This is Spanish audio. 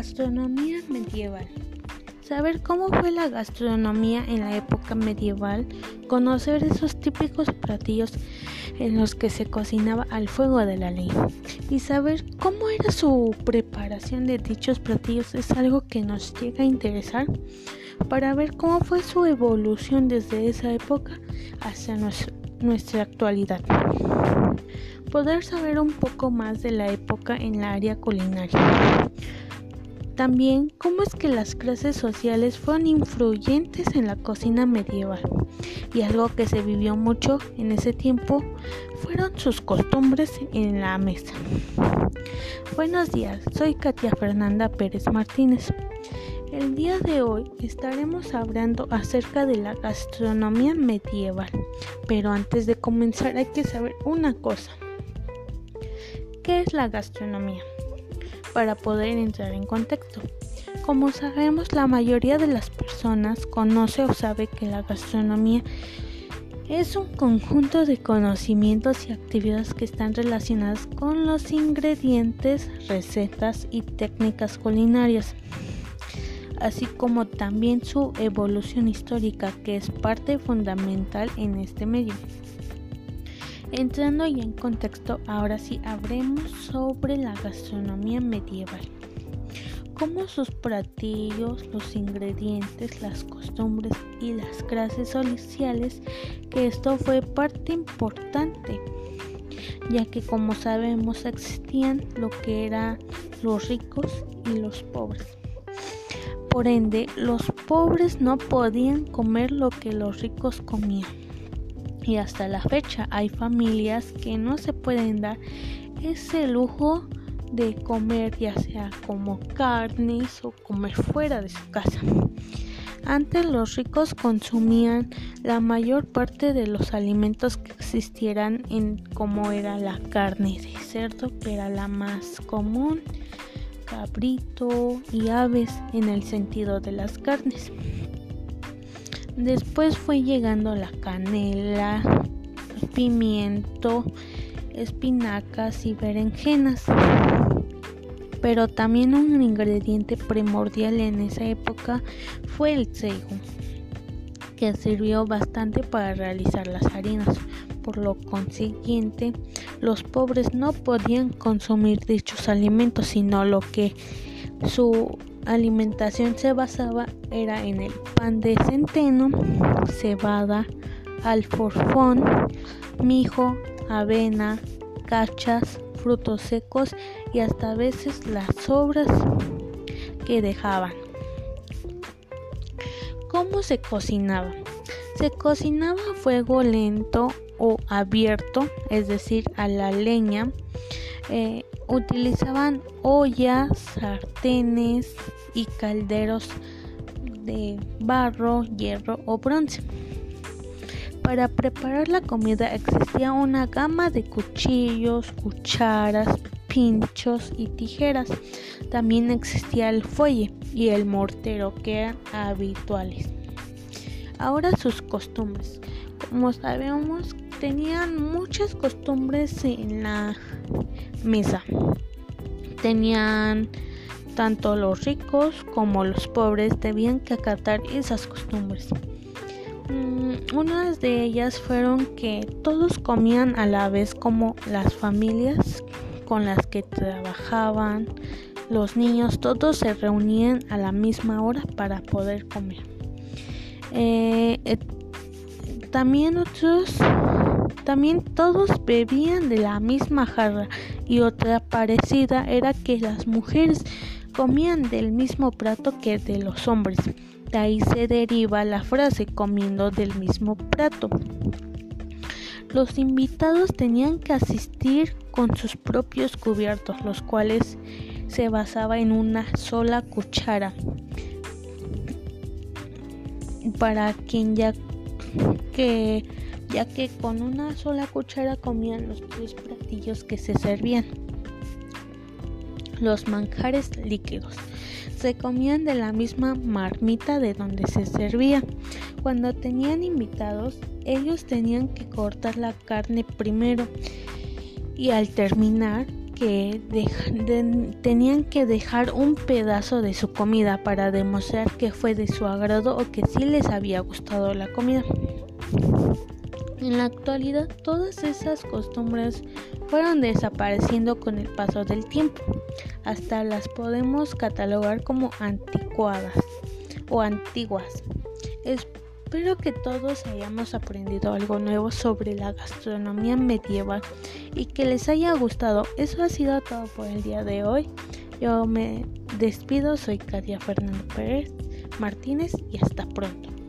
Gastronomía medieval. Saber cómo fue la gastronomía en la época medieval, conocer esos típicos platillos en los que se cocinaba al fuego de la ley y saber cómo era su preparación de dichos platillos es algo que nos llega a interesar para ver cómo fue su evolución desde esa época hasta nuestra actualidad. Poder saber un poco más de la época en la área culinaria también cómo es que las clases sociales fueron influyentes en la cocina medieval y algo que se vivió mucho en ese tiempo fueron sus costumbres en la mesa. Buenos días, soy Katia Fernanda Pérez Martínez. El día de hoy estaremos hablando acerca de la gastronomía medieval, pero antes de comenzar hay que saber una cosa. ¿Qué es la gastronomía? Para poder entrar en contexto. Como sabemos, la mayoría de las personas conoce o sabe que la gastronomía es un conjunto de conocimientos y actividades que están relacionadas con los ingredientes, recetas y técnicas culinarias, así como también su evolución histórica, que es parte fundamental en este medio. Entrando ya en contexto, ahora sí hablemos sobre la gastronomía medieval. Cómo sus platillos, los ingredientes, las costumbres y las clases sociales, que esto fue parte importante, ya que como sabemos existían lo que eran los ricos y los pobres. Por ende, los pobres no podían comer lo que los ricos comían y hasta la fecha hay familias que no se pueden dar ese lujo de comer ya sea como carnes o comer fuera de su casa. Antes los ricos consumían la mayor parte de los alimentos que existieran en como era la carne de cerdo, que era la más común, cabrito y aves en el sentido de las carnes. Después fue llegando la canela, pimiento, espinacas y berenjenas. Pero también un ingrediente primordial en esa época fue el cego, que sirvió bastante para realizar las harinas. Por lo consiguiente, los pobres no podían consumir dichos alimentos, sino lo que su alimentación se basaba era en el pan de centeno, cebada, alforfón, mijo, avena, cachas, frutos secos y hasta a veces las sobras que dejaban. ¿Cómo se cocinaba? Se cocinaba a fuego lento o abierto, es decir, a la leña. Eh, utilizaban ollas, sartenes y calderos de barro, hierro o bronce. Para preparar la comida existía una gama de cuchillos, cucharas, pinchos y tijeras. También existía el fuelle y el mortero que eran habituales. Ahora sus costumbres. Como sabemos, tenían muchas costumbres en la mesa. Tenían tanto los ricos como los pobres debían que acatar esas costumbres. Mm, unas de ellas fueron que todos comían a la vez como las familias con las que trabajaban, los niños, todos se reunían a la misma hora para poder comer. Eh, también otros también todos bebían de la misma jarra y otra parecida era que las mujeres comían del mismo plato que de los hombres. De ahí se deriva la frase comiendo del mismo plato. Los invitados tenían que asistir con sus propios cubiertos, los cuales se basaba en una sola cuchara para quien ya que ya que con una sola cuchara comían los tres platillos que se servían. Los manjares líquidos se comían de la misma marmita de donde se servía. Cuando tenían invitados, ellos tenían que cortar la carne primero y al terminar que tenían que dejar un pedazo de su comida para demostrar que fue de su agrado o que sí les había gustado la comida. En la actualidad todas esas costumbres fueron desapareciendo con el paso del tiempo. Hasta las podemos catalogar como anticuadas o antiguas. Espero que todos hayamos aprendido algo nuevo sobre la gastronomía medieval y que les haya gustado. Eso ha sido todo por el día de hoy. Yo me despido, soy Katia Fernando Pérez Martínez y hasta pronto.